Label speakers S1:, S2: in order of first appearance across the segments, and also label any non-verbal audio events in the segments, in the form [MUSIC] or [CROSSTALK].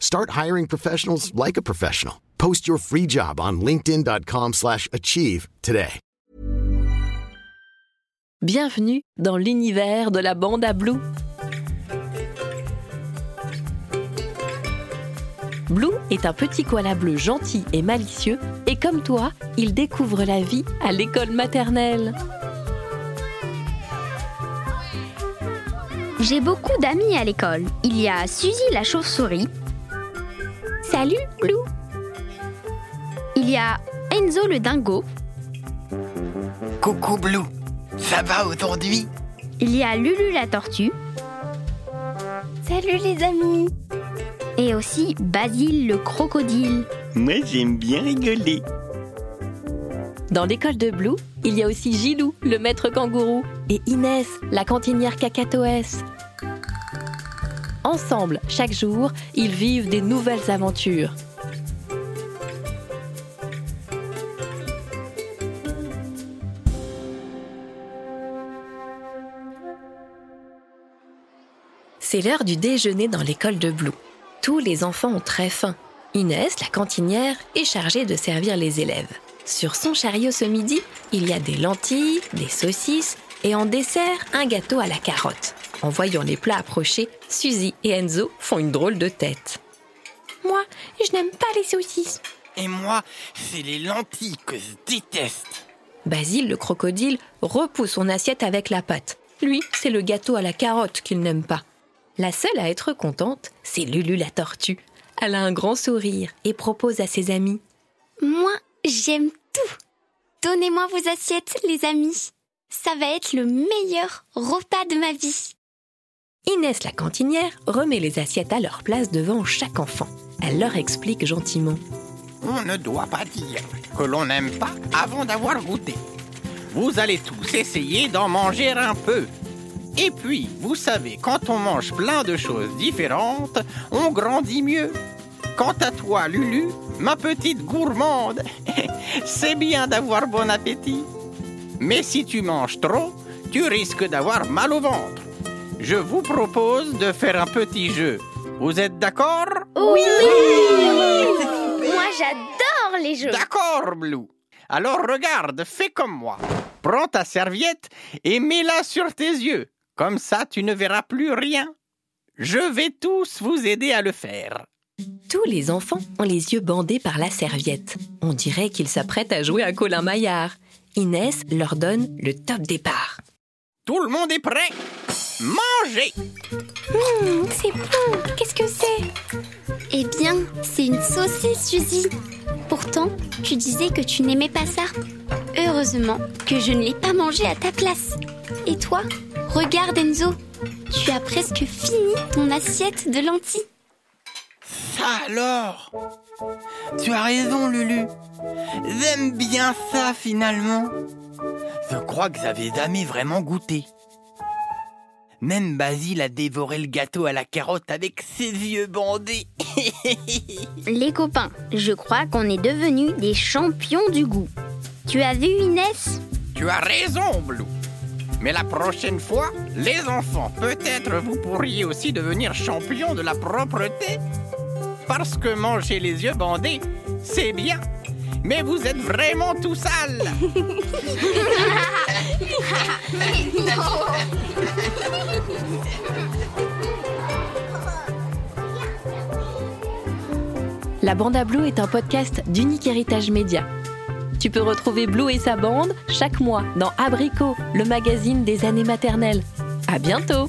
S1: Start hiring professionals like a professional. Post your free job on linkedin.com/achieve slash achieve today.
S2: Bienvenue dans l'univers de la bande à Blue. Blue est un petit koala bleu gentil et malicieux et comme toi, il découvre la vie à l'école maternelle.
S3: J'ai beaucoup d'amis à l'école. Il y a Suzy la chauve-souris. Salut, Blue. Il y a Enzo le dingo.
S4: Coucou Blue, ça va aujourd'hui?
S3: Il y a Lulu la tortue. Salut les amis. Et aussi Basile le crocodile.
S4: Moi j'aime bien rigoler.
S2: Dans l'école de Blue, il y a aussi Gilou, le maître kangourou, et Inès, la cantinière cacatoès. Ensemble, chaque jour, ils vivent des nouvelles aventures. C'est l'heure du déjeuner dans l'école de Blue. Tous les enfants ont très faim. Inès, la cantinière, est chargée de servir les élèves. Sur son chariot ce midi, il y a des lentilles, des saucisses et en dessert, un gâteau à la carotte. En voyant les plats approcher, Suzy et Enzo font une drôle de tête. Moi, je n'aime pas les saucisses.
S4: Et moi, c'est les lentilles que je déteste.
S2: Basile, le crocodile, repousse son assiette avec la pâte. Lui, c'est le gâteau à la carotte qu'il n'aime pas. La seule à être contente, c'est Lulu la tortue. Elle a un grand sourire et propose à ses amis.
S3: Moi, j'aime tout. Donnez-moi vos assiettes, les amis. Ça va être le meilleur repas de ma vie.
S2: Inès la cantinière remet les assiettes à leur place devant chaque enfant. Elle leur explique gentiment.
S4: On ne doit pas dire que l'on n'aime pas avant d'avoir goûté. Vous allez tous essayer d'en manger un peu. Et puis, vous savez, quand on mange plein de choses différentes, on grandit mieux. Quant à toi, Lulu, ma petite gourmande, [LAUGHS] c'est bien d'avoir bon appétit. Mais si tu manges trop, tu risques d'avoir mal au ventre. Je vous propose de faire un petit jeu. Vous êtes d'accord?
S3: Oui Moi, j'adore les jeux.
S4: D'accord, Blue. Alors regarde, fais comme moi. Prends ta serviette et mets-la sur tes yeux. Comme ça, tu ne verras plus rien. Je vais tous vous aider à le faire.
S2: Tous les enfants ont les yeux bandés par la serviette. On dirait qu'ils s'apprêtent à jouer à Colin Maillard. Inès leur donne le top départ.
S4: Tout le monde est prêt? Mangez
S3: Mmh, c'est bon. Qu'est-ce que c'est? Eh bien, c'est une saucisse, Suzy. Pourtant, tu disais que tu n'aimais pas ça. Heureusement que je ne l'ai pas mangé à ta place. Et toi Regarde, Enzo. Tu as presque fini ton assiette de lentilles.
S4: Ça alors? Tu as raison, Lulu. J'aime bien ça, finalement. Je crois que j'avais jamais vraiment goûté. Même Basile a dévoré le gâteau à la carotte avec ses yeux bandés. [LAUGHS]
S3: Les copains, je crois qu'on est devenus des champions du goût. Tu as vu Inès?
S4: Tu as raison, Blue. Mais la prochaine fois, les enfants, peut-être vous pourriez aussi devenir champion de la propreté. Parce que manger les yeux bandés, c'est bien. Mais vous êtes vraiment tout sale. [LAUGHS] [LAUGHS]
S2: La Bande à Blue est un podcast d'Unique Héritage Média. Tu peux retrouver Blue et sa bande chaque mois dans Abricot, le magazine des années maternelles. À bientôt!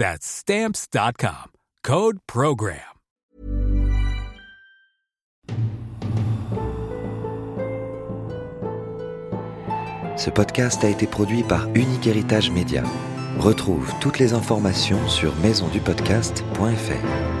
S5: That's Stamps.com. Code Program.
S6: Ce podcast a été produit par Unique Héritage Média. Retrouve toutes les informations sur maisondupodcast.fr.